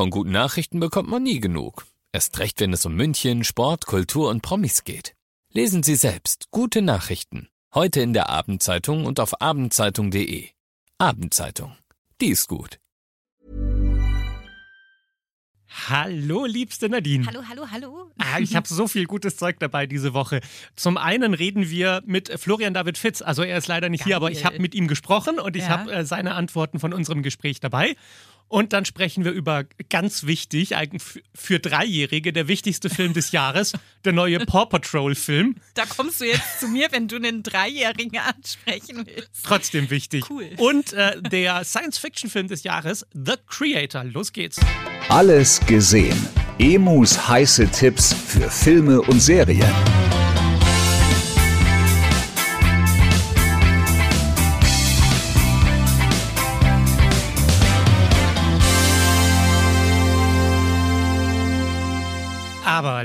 Von guten Nachrichten bekommt man nie genug. Erst recht, wenn es um München, Sport, Kultur und Promis geht. Lesen Sie selbst gute Nachrichten. Heute in der Abendzeitung und auf abendzeitung.de. Abendzeitung. Die ist gut. Hallo, liebste Nadine. Hallo, hallo, hallo. Ah, ich habe so viel gutes Zeug dabei diese Woche. Zum einen reden wir mit Florian David Fitz. Also er ist leider nicht Geil. hier, aber ich habe mit ihm gesprochen und ich Ja. habe äh, seine Antworten von unserem Gespräch dabei. Und dann sprechen wir über ganz wichtig, für Dreijährige, der wichtigste Film des Jahres, der neue Paw Patrol-Film. Da kommst du jetzt zu mir, wenn du einen Dreijährigen ansprechen willst. Trotzdem wichtig. Cool. Und äh, der Science-Fiction-Film des Jahres, The Creator. Los geht's. Alles gesehen. Emus heiße Tipps für Filme und Serien.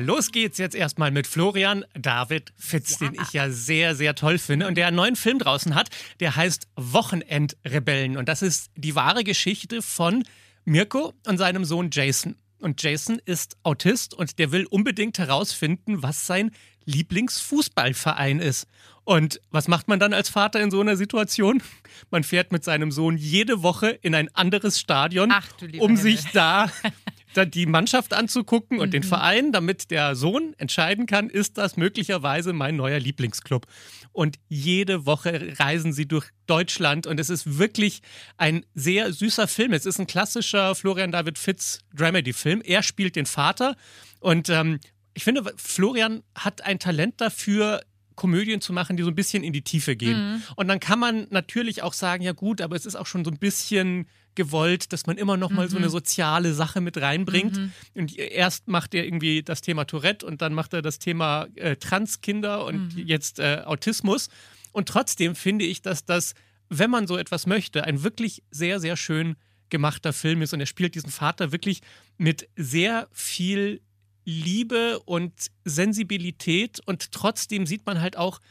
Los geht's jetzt erstmal mit Florian David Fitz, den ich ja sehr, sehr toll finde und der einen neuen Film draußen hat, der heißt Wochenendrebellen. Und das ist die wahre Geschichte von Mirko und seinem Sohn Jason. Und Jason ist Autist und der will unbedingt herausfinden, was sein Lieblingsfußballverein ist. Und was macht man dann als Vater in so einer Situation? Man fährt mit seinem Sohn jede Woche in ein anderes Stadion, Ach, um Himmel. sich da die Mannschaft anzugucken und den Verein, damit der Sohn entscheiden kann, ist das möglicherweise mein neuer Lieblingsclub. Und jede Woche reisen sie durch Deutschland und es ist wirklich ein sehr süßer Film. Es ist ein klassischer Florian David Fitz Dramedy-Film. Er spielt den Vater und ähm, ich finde, Florian hat ein Talent dafür, Komödien zu machen, die so ein bisschen in die Tiefe gehen. Und dann kann man natürlich auch sagen, ja gut, aber es ist auch schon so ein bisschen gewollt, dass man immer noch mal so eine soziale Sache mit reinbringt. Und erst macht er irgendwie das Thema Tourette und dann macht er das Thema äh, Transkinder und jetzt äh, Autismus. Und trotzdem finde ich, dass das, wenn man so etwas möchte, ein wirklich sehr, sehr schön gemachter Film ist. Und er spielt diesen Vater wirklich mit sehr viel Liebe und Sensibilität und trotzdem sieht man halt auch,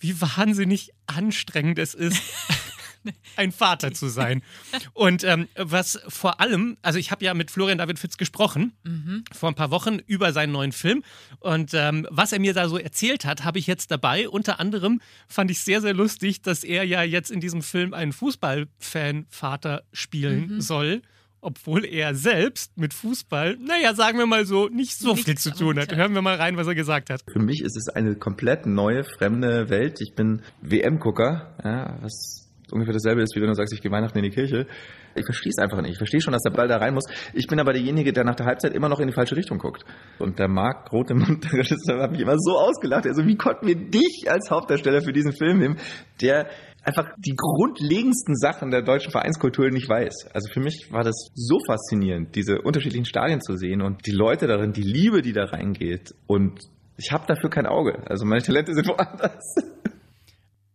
wie wahnsinnig anstrengend es ist, ein Vater zu sein. Und ähm, was vor allem, also ich habe ja mit Florian David Fitz gesprochen vor ein paar Wochen über seinen neuen Film und ähm, was er mir da so erzählt hat, habe ich jetzt dabei. Unter anderem fand ich sehr, sehr lustig, dass er ja jetzt in diesem Film einen Fußballfan-Vater spielen soll. Obwohl er selbst mit Fußball, naja, sagen wir mal so, nicht so Nichts viel zu tun hat. Hören wir mal rein, was er gesagt hat. Für mich ist es eine komplett neue, fremde Welt. Ich bin WM-Gucker, ja, was ungefähr dasselbe ist, wie wenn du sagst, ich gehe Weihnachten in die Kirche. Ich verstehe es einfach nicht. Ich verstehe schon, dass der Ball da rein muss. Ich bin aber derjenige, der nach der Halbzeit immer noch in die falsche Richtung guckt. Und der Marc Roth, im Regisseur, hat mich immer so ausgelacht. Also, wie konnten wir dich als Hauptdarsteller für diesen Film nehmen, der einfach die grundlegendsten Sachen der deutschen Vereinskultur nicht weiß. Also für mich war das so faszinierend, diese unterschiedlichen Stadien zu sehen und die Leute darin, die Liebe, die da reingeht. Und ich habe dafür kein Auge. Also meine Talente sind woanders.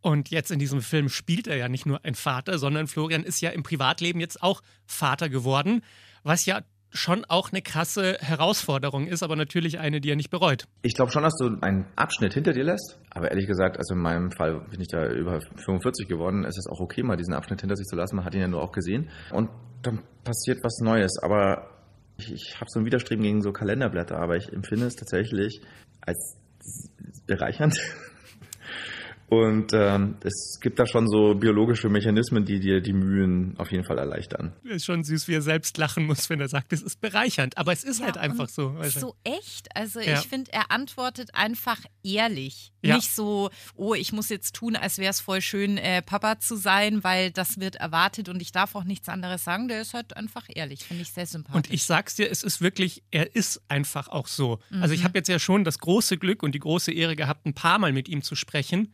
Und jetzt in diesem Film spielt er ja nicht nur ein Vater, sondern Florian ist ja im Privatleben jetzt auch Vater geworden, was ja schon auch eine krasse Herausforderung ist, aber natürlich eine, die er nicht bereut. Ich glaube schon, dass du einen Abschnitt hinter dir lässt. Aber ehrlich gesagt, also in meinem Fall bin ich da über 45 geworden. Es ist auch okay, mal diesen Abschnitt hinter sich zu lassen. Man hat ihn ja nur auch gesehen. Und dann passiert was Neues. Aber ich, ich habe so ein Widerstreben gegen so Kalenderblätter. Aber ich empfinde es tatsächlich als bereichernd. Und ähm, es gibt da schon so biologische Mechanismen, die dir die Mühen auf jeden Fall erleichtern. Ist schon süß, wie er selbst lachen muss, wenn er sagt, es ist bereichernd. Aber es ist Ja, halt einfach so. So echt. Also Ja. ich finde, er antwortet einfach ehrlich. Ja. Nicht so, oh, ich muss jetzt tun, als wäre es voll schön, äh, Papa zu sein, weil das wird erwartet und ich darf auch nichts anderes sagen. Der ist halt einfach ehrlich. Finde ich sehr sympathisch. Und ich sag's dir, es ist wirklich, er ist einfach auch so. Also ich habe jetzt ja schon das große Glück und die große Ehre gehabt, ein paar Mal mit ihm zu sprechen.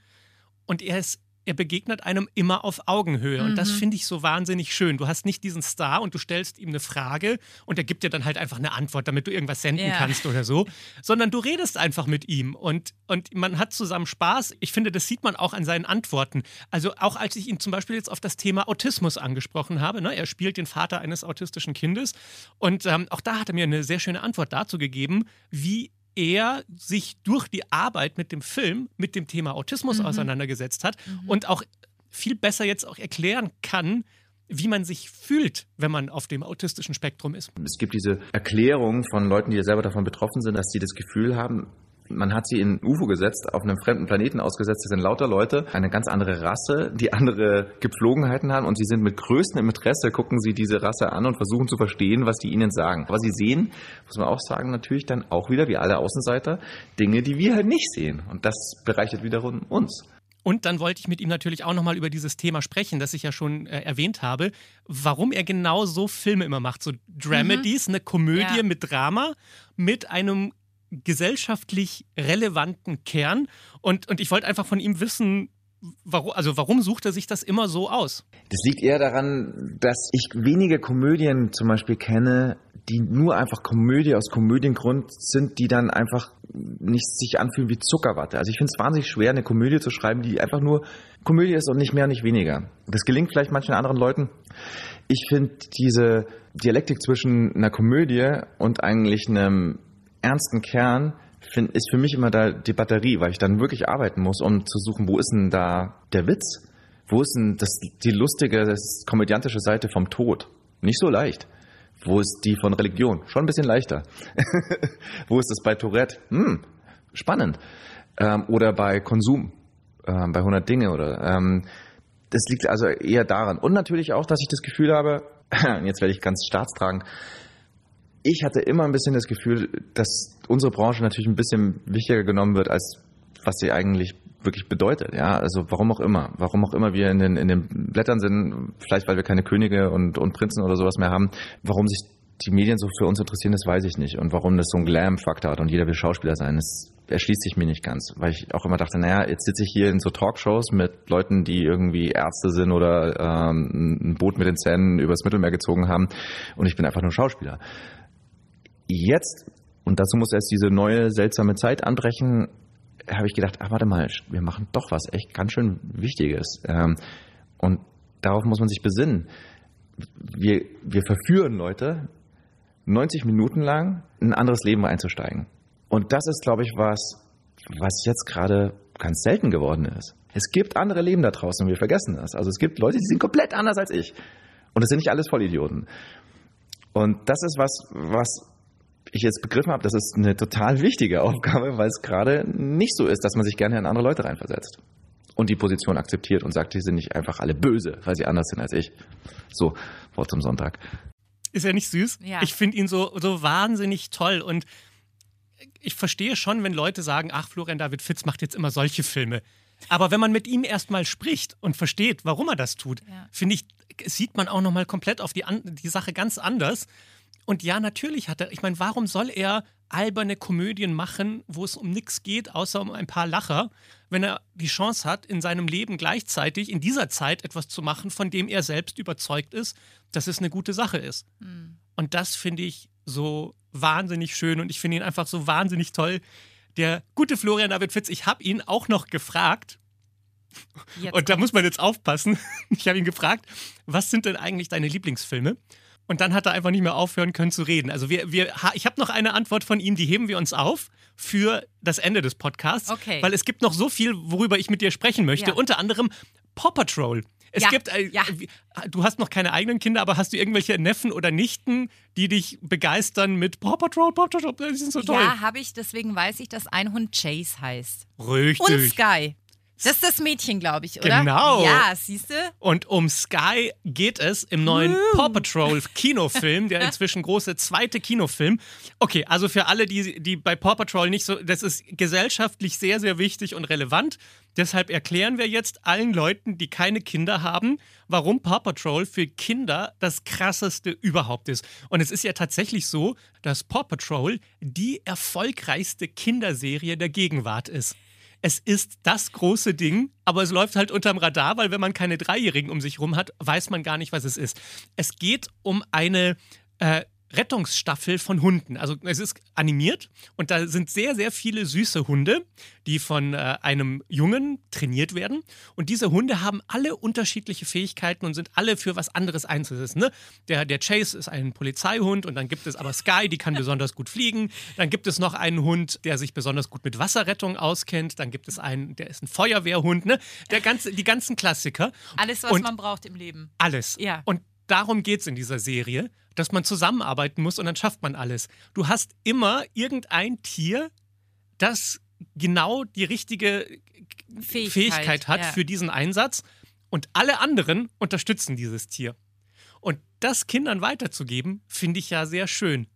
Und er ist, er begegnet einem immer auf Augenhöhe. Und das finde ich so wahnsinnig schön. Du hast nicht diesen Star und du stellst ihm eine Frage und er gibt dir dann halt einfach eine Antwort, damit du irgendwas senden Ja. kannst oder so. Sondern du redest einfach mit ihm und, und man hat zusammen Spaß. Ich finde, das sieht man auch an seinen Antworten. Also auch als ich ihn zum Beispiel jetzt auf das Thema Autismus angesprochen habe, ne, er spielt den Vater eines autistischen Kindes und ähm, auch da hat er mir eine sehr schöne Antwort dazu gegeben, wie er sich durch die Arbeit mit dem Film mit dem Thema Autismus auseinandergesetzt hat und auch viel besser jetzt auch erklären kann, wie man sich fühlt, wenn man auf dem autistischen Spektrum ist. Es gibt diese Erklärung von Leuten, die selber davon betroffen sind, dass sie das Gefühl haben, man hat sie in UFO gesetzt, auf einem fremden Planeten ausgesetzt. Das sind lauter Leute, eine ganz andere Rasse, die andere Gepflogenheiten haben und sie sind mit größtem Interesse, gucken sie diese Rasse an und versuchen zu verstehen, was die ihnen sagen. Aber sie sehen, muss man auch sagen, natürlich dann auch wieder, wie alle Außenseiter, Dinge, die wir halt nicht sehen. Und das bereichert wiederum uns. Und dann wollte ich mit ihm natürlich auch nochmal über dieses Thema sprechen, das ich ja schon äh, erwähnt habe, warum er genau so Filme immer macht. So Dramedies, mhm. eine Komödie ja. mit Drama, mit einem gesellschaftlich relevanten Kern. Und, und ich wollte einfach von ihm wissen, Warum, also warum sucht er sich das immer so aus? Das liegt eher daran, dass ich wenige Komödien zum Beispiel kenne, die nur einfach Komödie aus Komödiengrund sind, die dann einfach nicht sich anfühlen wie Zuckerwatte. Also ich finde es wahnsinnig schwer, eine Komödie zu schreiben, die einfach nur Komödie ist und nicht mehr, nicht weniger. Das gelingt vielleicht manchen anderen Leuten. Ich finde diese Dialektik zwischen einer Komödie und eigentlich einem ernsten Kern find, ist für mich immer da die Batterie, weil ich dann wirklich arbeiten muss, um zu suchen, wo ist denn da der Witz? Wo ist denn das, die lustige, das komödiantische Seite vom Tod? Nicht so leicht. Wo ist die von Religion? Schon ein bisschen leichter. wo ist das bei Tourette? Hm, spannend. Ähm, oder bei Konsum, ähm, bei 100 Dinge oder. Ähm, das liegt also eher daran. Und natürlich auch, dass ich das Gefühl habe, jetzt werde ich ganz staatstragend, ich hatte immer ein bisschen das Gefühl, dass unsere Branche natürlich ein bisschen wichtiger genommen wird, als was sie eigentlich wirklich bedeutet. Ja, also warum auch immer, warum auch immer wir in den, in den Blättern sind, vielleicht weil wir keine Könige und, und Prinzen oder sowas mehr haben, warum sich die Medien so für uns interessieren, das weiß ich nicht. Und warum das so ein Glam-Faktor hat und jeder will Schauspieler sein, das erschließt sich mir nicht ganz. Weil ich auch immer dachte, naja, jetzt sitze ich hier in so Talkshows mit Leuten, die irgendwie Ärzte sind oder ähm, ein Boot mit den Zähnen übers Mittelmeer gezogen haben und ich bin einfach nur Schauspieler jetzt, und dazu muss erst diese neue seltsame Zeit anbrechen, habe ich gedacht, ach warte mal, wir machen doch was echt ganz schön Wichtiges. Ähm, und darauf muss man sich besinnen. Wir, wir verführen Leute, 90 Minuten lang ein anderes Leben einzusteigen. Und das ist, glaube ich, was, was jetzt gerade ganz selten geworden ist. Es gibt andere Leben da draußen und wir vergessen das. Also es gibt Leute, die sind komplett anders als ich. Und es sind nicht alles Vollidioten. Und das ist was, was ich jetzt begriffen habe, das ist eine total wichtige Aufgabe, weil es gerade nicht so ist, dass man sich gerne in andere Leute reinversetzt und die Position akzeptiert und sagt, die sind nicht einfach alle böse, weil sie anders sind als ich. So, Wort zum Sonntag. Ist er nicht süß? Ja. Ich finde ihn so, so wahnsinnig toll und ich verstehe schon, wenn Leute sagen, ach, Florian David Fitz macht jetzt immer solche Filme. Aber wenn man mit ihm erstmal spricht und versteht, warum er das tut, ja. finde ich, sieht man auch nochmal komplett auf die, die Sache ganz anders. Und ja, natürlich hat er, ich meine, warum soll er alberne Komödien machen, wo es um nichts geht, außer um ein paar Lacher, wenn er die Chance hat, in seinem Leben gleichzeitig in dieser Zeit etwas zu machen, von dem er selbst überzeugt ist, dass es eine gute Sache ist. Mhm. Und das finde ich so wahnsinnig schön und ich finde ihn einfach so wahnsinnig toll. Der gute Florian David Fitz, ich habe ihn auch noch gefragt, Jetzt und da muss man jetzt aufpassen. Ich habe ihn gefragt, was sind denn eigentlich deine Lieblingsfilme? Und dann hat er einfach nicht mehr aufhören können zu reden. Also wir, wir, ich habe noch eine Antwort von ihm, die heben wir uns auf für das Ende des Podcasts. Okay. Weil es gibt noch so viel, worüber ich mit dir sprechen möchte. Ja. Unter anderem Paw Patrol. Es ja, gibt, äh, ja. du hast noch keine eigenen Kinder, aber hast du irgendwelche Neffen oder Nichten, die dich begeistern mit Paw Patrol, Paw Patrol, die sind so toll. Ja, habe ich, deswegen weiß ich, dass ein Hund Chase heißt. Richtig. Und Sky. Das ist das Mädchen, glaube ich, oder? Genau. Ja, siehst du? Und um Sky geht es im neuen uh. Paw Patrol Kinofilm, der inzwischen große zweite Kinofilm. Okay, also für alle, die, die bei Paw Patrol nicht so, das ist gesellschaftlich sehr, sehr wichtig und relevant. Deshalb erklären wir jetzt allen Leuten, die keine Kinder haben, warum Paw Patrol für Kinder das krasseste überhaupt ist. Und es ist ja tatsächlich so, dass Paw Patrol die erfolgreichste Kinderserie der Gegenwart ist es ist das große Ding, aber es läuft halt unterm Radar, weil wenn man keine Dreijährigen um sich rum hat, weiß man gar nicht, was es ist. Es geht um eine äh, Rettungsstaffel von Hunden. Also es ist animiert und da sind sehr, sehr viele süße Hunde, die von äh, einem Jungen trainiert werden. Und diese Hunde haben alle unterschiedliche Fähigkeiten und sind alle für was anderes einzusetzen. Ne? Der, der Chase ist ein Polizeihund und dann gibt es aber Sky, die kann besonders gut fliegen. Dann gibt es noch einen Hund, der sich besonders gut mit Wasserrettung auskennt. Dann gibt es einen, der ist ein Feuerwehrhund. Ne? Der ganze, die ganzen Klassiker. Alles, was Und- man braucht im Leben. Alles. Ja. Und darum geht es in dieser Serie, dass man zusammenarbeiten muss und dann schafft man alles. Du hast immer irgendein Tier, das genau die richtige Fähigkeit, Fähigkeit, hat ja. für diesen Einsatz und alle anderen unterstützen dieses Tier. Und das Kindern weiterzugeben, finde ich ja sehr schön.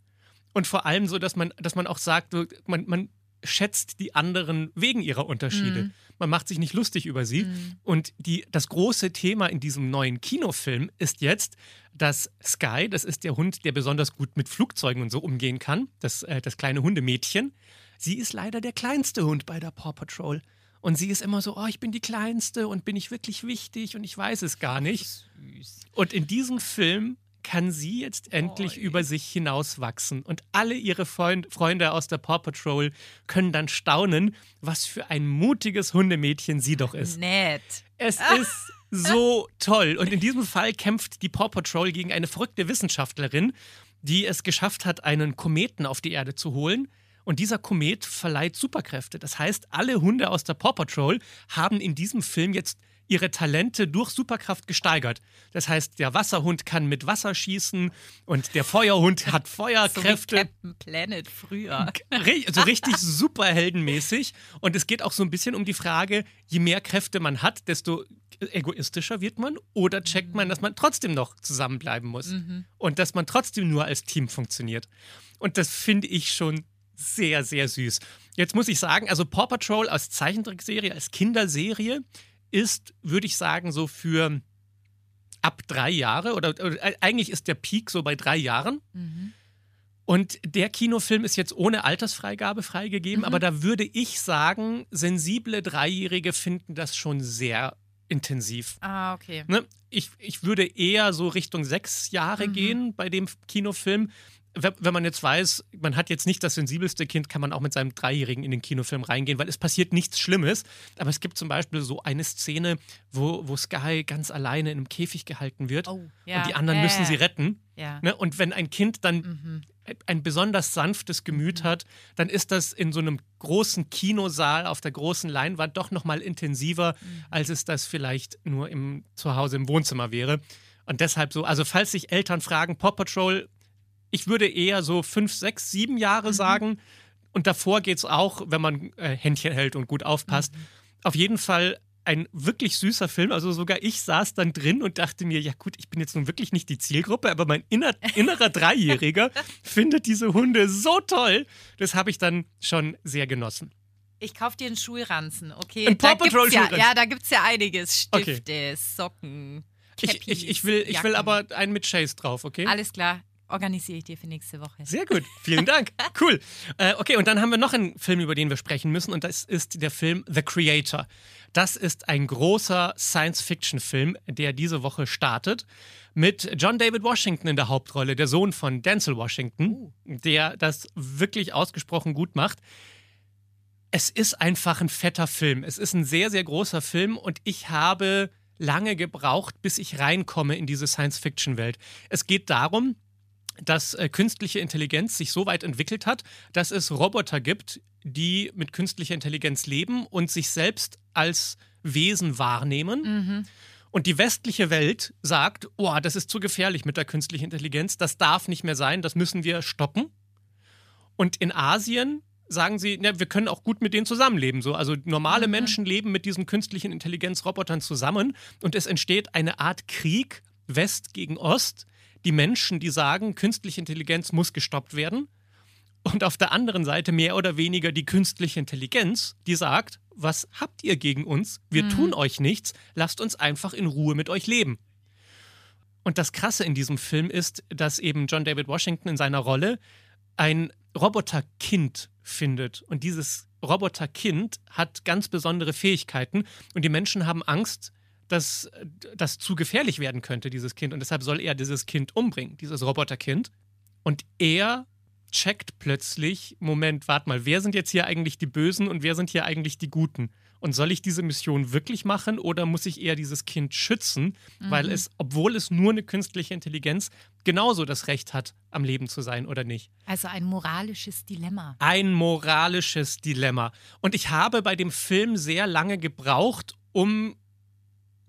Und vor allem so, dass man, dass man auch sagt, man, man schätzt die anderen wegen ihrer Unterschiede. Man macht sich nicht lustig über sie. Und die, das große Thema in diesem neuen Kinofilm ist jetzt, dass Sky, das ist der Hund, der besonders gut mit Flugzeugen und so umgehen kann, das, äh, das kleine Hundemädchen, sie ist leider der kleinste Hund bei der Paw Patrol. Und sie ist immer so, oh, ich bin die Kleinste und bin ich wirklich wichtig und ich weiß es gar nicht. Und in diesem Film kann sie jetzt endlich über sich hinauswachsen. Und alle ihre Freund, Freunde aus der Paw Patrol können dann staunen, was für ein mutiges Hundemädchen sie doch ist. Nett. Es ist so toll. Und in diesem Fall kämpft die Paw Patrol gegen eine verrückte Wissenschaftlerin, die es geschafft hat, einen Kometen auf die Erde zu holen. Und dieser Komet verleiht Superkräfte. Das heißt, alle Hunde aus der Paw Patrol haben in diesem Film jetzt ihre Talente durch Superkraft gesteigert. Das heißt, der Wasserhund kann mit Wasser schießen und der Feuerhund hat So wie Feuerkräfte. Captain Planet früher. Ri- so richtig superheldenmäßig. Und es geht auch so ein bisschen um die Frage, je mehr Kräfte man hat, desto egoistischer wird man oder checkt man, dass man trotzdem noch zusammenbleiben muss und dass man trotzdem nur als Team funktioniert. Und das finde ich schon sehr, sehr süß. Jetzt muss ich sagen, also Paw Patrol als Zeichentrickserie, als Kinderserie ist, würde ich sagen, so für ab drei Jahre oder, oder äh, eigentlich ist der Peak so bei drei Jahren. Und der Kinofilm ist jetzt ohne Altersfreigabe freigegeben, aber da würde ich sagen, sensible Dreijährige finden das schon sehr intensiv. Ah, okay. Ne? Ich, ich würde eher so Richtung sechs Jahre Mhm. gehen bei dem Kinofilm. Wenn man jetzt weiß, man hat jetzt nicht das sensibelste Kind, kann man auch mit seinem Dreijährigen in den Kinofilm reingehen, weil es passiert nichts Schlimmes. Aber es gibt zum Beispiel so eine Szene, wo, wo Sky ganz alleine in einem Käfig gehalten wird Oh, ja. und die anderen Ja, müssen sie retten. Ja. Ne? Und wenn ein Kind dann Mhm. ein besonders sanftes Gemüt hat, dann ist das in so einem großen Kinosaal auf der großen Leinwand doch noch mal intensiver, als es das vielleicht nur im Zuhause im Wohnzimmer wäre. Und deshalb so, also falls sich Eltern fragen, Paw Patrol, ich würde eher so fünf, sechs, sieben Jahre sagen. Und davor geht es auch, wenn man äh, Händchen hält und gut aufpasst. Auf jeden Fall ein wirklich süßer Film. Also sogar ich saß dann drin und dachte mir, ja gut, ich bin jetzt nun wirklich nicht die Zielgruppe, aber mein inner, innerer Dreijähriger findet diese Hunde so toll. Das habe ich dann schon sehr genossen. Ich kaufe dir einen Schulranzen, okay? Ein Paw Patrol ja, ja, da gibt es ja einiges. Okay. Stifte, Socken, Ich, Cappies, ich, ich, will, ich will Jacken. aber einen mit Chase drauf, okay? Alles klar, organisiere ich dir für nächste Woche. Sehr gut, vielen Dank. Cool. Äh, okay, und dann haben wir noch einen Film, über den wir sprechen müssen, und das ist der Film The Creator. Das ist ein großer Science-Fiction-Film, der diese Woche startet, mit John David Washington in der Hauptrolle, der Sohn von Denzel Washington, der das wirklich ausgesprochen gut macht. Es ist einfach ein fetter Film. Es ist ein sehr, sehr großer Film und ich habe lange gebraucht, bis ich reinkomme in diese Science-Fiction-Welt. Es geht darum, dass äh, künstliche Intelligenz sich so weit entwickelt hat, dass es Roboter gibt, die mit künstlicher Intelligenz leben und sich selbst als Wesen wahrnehmen. Und die westliche Welt sagt, oh, das ist zu gefährlich mit der künstlichen Intelligenz, das darf nicht mehr sein, das müssen wir stoppen. Und in Asien sagen sie, ja, wir können auch gut mit denen zusammenleben. So. Also normale Menschen leben mit diesen künstlichen Intelligenzrobotern zusammen und es entsteht eine Art Krieg West gegen Ost. Die Menschen, die sagen, künstliche Intelligenz muss gestoppt werden. Und auf der anderen Seite mehr oder weniger die künstliche Intelligenz, die sagt, was habt ihr gegen uns? Wir tun euch nichts, lasst uns einfach in Ruhe mit euch leben. Und das Krasse in diesem Film ist, dass eben John David Washington in seiner Rolle ein Roboterkind findet. Und dieses Roboterkind hat ganz besondere Fähigkeiten. Und die Menschen haben Angst, dass das zu gefährlich werden könnte, dieses Kind. Und deshalb soll er dieses Kind umbringen, dieses Roboterkind. Und er checkt plötzlich, Moment, warte mal, wer sind jetzt hier eigentlich die Bösen und wer sind hier eigentlich die Guten? Und soll ich diese Mission wirklich machen oder muss ich eher dieses Kind schützen, mhm. weil es, obwohl es nur eine künstliche Intelligenz, genauso das Recht hat, am Leben zu sein oder nicht? Also ein moralisches Dilemma. Ein moralisches Dilemma. Und ich habe bei dem Film sehr lange gebraucht, um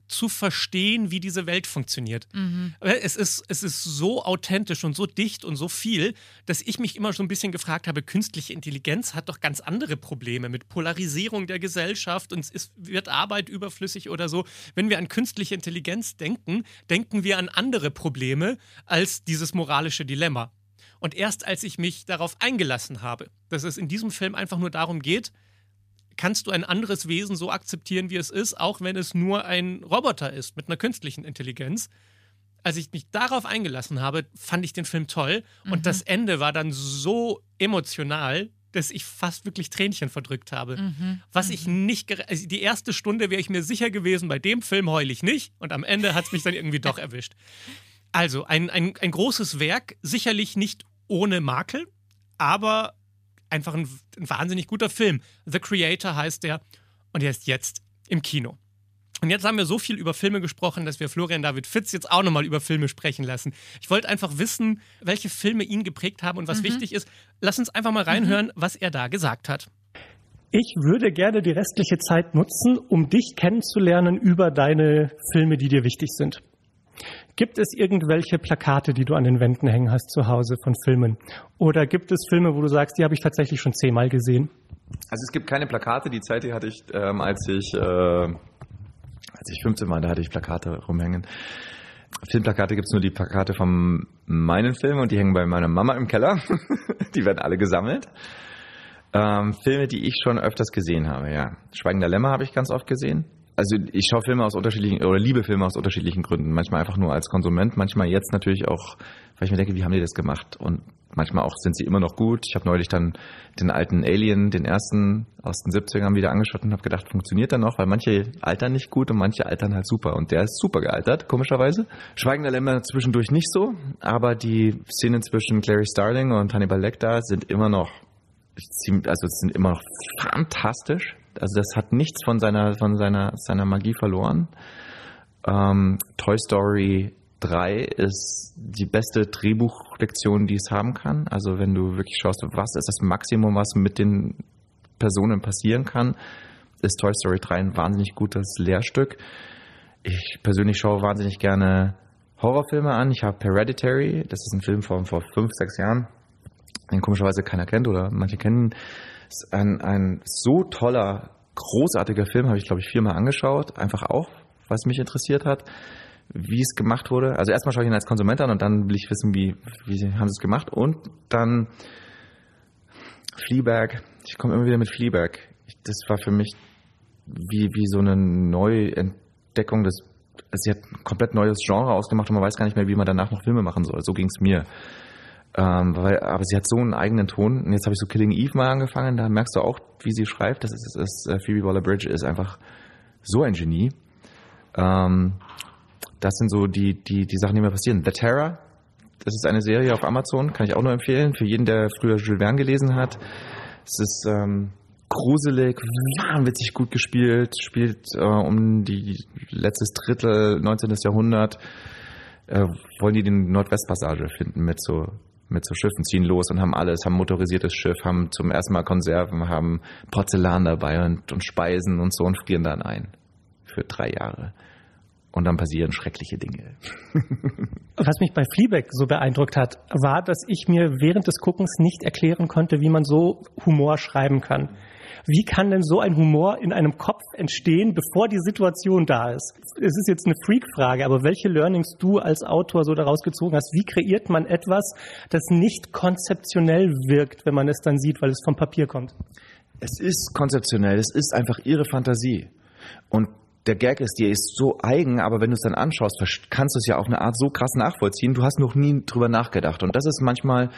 zu verstehen, wie diese Welt funktioniert. Mhm. Es, ist, es ist so authentisch und so dicht und so viel, dass ich mich immer so ein bisschen gefragt habe, künstliche Intelligenz hat doch ganz andere Probleme mit Polarisierung der Gesellschaft und es ist, wird Arbeit überflüssig oder so. Wenn wir an künstliche Intelligenz denken, denken wir an andere Probleme als dieses moralische Dilemma. Und erst als ich mich darauf eingelassen habe, dass es in diesem Film einfach nur darum geht, kannst du ein anderes Wesen so akzeptieren, wie es ist, auch wenn es nur ein Roboter ist mit einer künstlichen Intelligenz. Als ich mich darauf eingelassen habe, fand ich den Film toll und mhm. das Ende war dann so emotional, dass ich fast wirklich Tränchen verdrückt habe. Mhm. Was ich mhm. nicht, also die erste Stunde wäre ich mir sicher gewesen, bei dem Film heule ich nicht und am Ende hat es mich dann irgendwie doch erwischt. Also ein, ein, ein großes Werk, sicherlich nicht ohne Makel, aber einfach ein, ein wahnsinnig guter Film. The Creator heißt der und er ist jetzt im Kino. Und jetzt haben wir so viel über Filme gesprochen, dass wir Florian David Fitz jetzt auch nochmal über Filme sprechen lassen. Ich wollte einfach wissen, welche Filme ihn geprägt haben und was mhm. wichtig ist. Lass uns einfach mal reinhören, mhm. was er da gesagt hat. Ich würde gerne die restliche Zeit nutzen, um dich kennenzulernen über deine Filme, die dir wichtig sind. Gibt es irgendwelche Plakate, die du an den Wänden hängen hast zu Hause von Filmen? Oder gibt es Filme, wo du sagst, die habe ich tatsächlich schon zehnmal gesehen? Also es gibt keine Plakate. Die Zeit die hatte ich, ähm, als ich äh, als ich 15 war, da hatte ich Plakate rumhängen. Filmplakate gibt es nur die Plakate von meinen Filmen und die hängen bei meiner Mama im Keller. die werden alle gesammelt. Ähm, Filme, die ich schon öfters gesehen habe, ja. Schweigender Lämmer habe ich ganz oft gesehen also ich schaue Filme aus unterschiedlichen oder liebe Filme aus unterschiedlichen Gründen. Manchmal einfach nur als Konsument, manchmal jetzt natürlich auch, weil ich mir denke, wie haben die das gemacht? Und manchmal auch sind sie immer noch gut. Ich habe neulich dann den alten Alien, den ersten aus den 70ern wieder angeschaut und habe gedacht, funktioniert der noch? Weil manche altern nicht gut und manche altern halt super. Und der ist super gealtert, komischerweise. Schweigender Lämmer zwischendurch nicht so, aber die Szenen zwischen Clary Starling und Hannibal Lecter sind immer noch also sind immer noch fantastisch also das hat nichts von seiner, von seiner, seiner Magie verloren. Ähm, Toy Story 3 ist die beste Drehbuchlektion, die es haben kann. Also wenn du wirklich schaust, was ist das Maximum, was mit den Personen passieren kann, ist Toy Story 3 ein wahnsinnig gutes Lehrstück. Ich persönlich schaue wahnsinnig gerne Horrorfilme an. Ich habe Hereditary, das ist ein Film von vor fünf, sechs Jahren, den komischerweise keiner kennt oder manche kennen ein, ein so toller, großartiger Film, habe ich glaube ich viermal angeschaut, einfach auch, was mich interessiert hat, wie es gemacht wurde. Also erstmal schaue ich ihn als Konsument an und dann will ich wissen, wie, wie haben sie es gemacht. Und dann Fleabag, ich komme immer wieder mit Fleabag. Das war für mich wie, wie so eine Neuentdeckung des sie hat ein komplett neues Genre ausgemacht und man weiß gar nicht mehr, wie man danach noch Filme machen soll. So ging es mir. Ähm, weil, aber sie hat so einen eigenen Ton. Und jetzt habe ich so Killing Eve mal angefangen. Da merkst du auch, wie sie schreibt. Das ist, ist, äh, Phoebe Waller-Bridge ist einfach so ein Genie. Ähm, das sind so die, die, die Sachen, die mir passieren. The Terror, das ist eine Serie auf Amazon, kann ich auch nur empfehlen. Für jeden, der früher Jules Verne gelesen hat. Es ist ähm, gruselig, wahnwitzig gut gespielt. Spielt äh, um die letztes Drittel 19. Jahrhundert. Äh, wollen die den Nordwestpassage finden mit so mit so Schiffen, ziehen los und haben alles, haben motorisiertes Schiff, haben zum ersten Mal Konserven, haben Porzellan dabei und, und Speisen und so und frieren dann ein. Für drei Jahre. Und dann passieren schreckliche Dinge. Was mich bei Fleabag so beeindruckt hat, war, dass ich mir während des Guckens nicht erklären konnte, wie man so Humor schreiben kann. Wie kann denn so ein Humor in einem Kopf entstehen, bevor die Situation da ist? Es ist jetzt eine Freak-Frage, aber welche Learnings du als Autor so daraus gezogen hast? Wie kreiert man etwas, das nicht konzeptionell wirkt, wenn man es dann sieht, weil es vom Papier kommt? Es ist konzeptionell, es ist einfach ihre Fantasie. Und der Gag ist, dir ist so eigen, aber wenn du es dann anschaust, kannst du es ja auf eine Art so krass nachvollziehen. Du hast noch nie drüber nachgedacht. Und das ist manchmal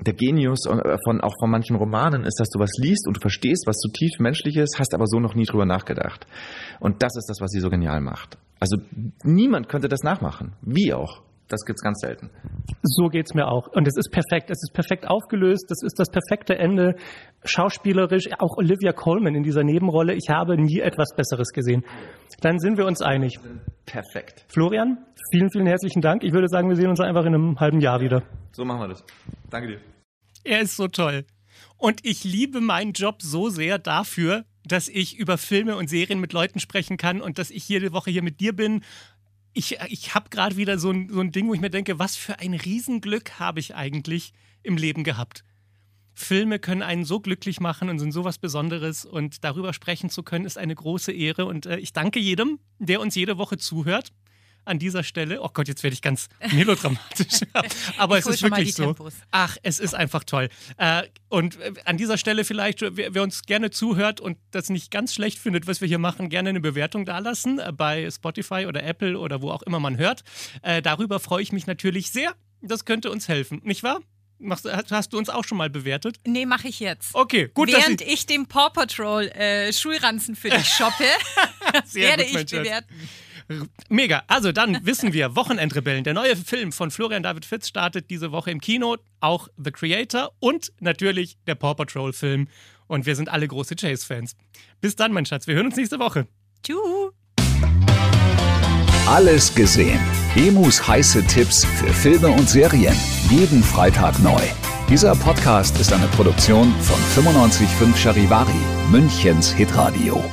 der Genius äh, von, auch von manchen Romanen ist, dass du was liest und du verstehst, was zutiefst menschlich ist, hast aber so noch nie drüber nachgedacht. Und das ist das, was sie so genial macht. Also niemand könnte das nachmachen. Wie auch. Das gibt's ganz selten. So geht's mir auch. Und es ist perfekt. Es ist perfekt aufgelöst. Das ist das perfekte Ende. Schauspielerisch, auch Olivia Colman in dieser Nebenrolle. Ich habe nie etwas Besseres gesehen. Dann sind wir uns einig. Perfekt. Florian, vielen, vielen herzlichen Dank. Ich würde sagen, wir sehen uns einfach in einem halben Jahr wieder. So machen wir das. Danke dir. Er ist so toll. Und ich liebe meinen Job so sehr dafür, dass ich über Filme und Serien mit Leuten sprechen kann und dass ich jede Woche hier mit dir bin. Ich, ich habe gerade wieder so ein, so ein Ding, wo ich mir denke, was für ein Riesenglück habe ich eigentlich im Leben gehabt. Filme können einen so glücklich machen und sind so was Besonderes und darüber sprechen zu können, ist eine große Ehre. Und äh, ich danke jedem, der uns jede Woche zuhört an dieser Stelle. Oh Gott, jetzt werde ich ganz melodramatisch. Aber es ist schon mal wirklich so. Ach, es ist einfach toll. Äh, und äh, an dieser Stelle vielleicht, äh, wer, wer uns gerne zuhört und das nicht ganz schlecht findet, was wir hier machen, gerne eine Bewertung dalassen bei Spotify oder Apple oder wo auch immer man hört. Äh, darüber freue ich mich natürlich sehr. Das könnte uns helfen, nicht wahr? Machst, hast du uns auch schon mal bewertet? Nee, mache ich jetzt. Okay, gut, Während ich, ich den Paw Patrol äh, Schulranzen für dich shoppe, werde gut, ich Schatz. Mega. Also dann wissen wir, Wochenendrebellen. Der neue Film von Florian David Fitz startet diese Woche im Kino. Auch The Creator und natürlich der Paw Patrol Film. Und wir sind alle große Chase-Fans. Bis dann, mein Schatz. Wir hören uns nächste Woche. Tschüss. Alles gesehen. Emus heiße Tipps für Filme und Serien. Jeden Freitag neu. Dieser Podcast ist eine Produktion von 955 Charivari, Münchens Hitradio.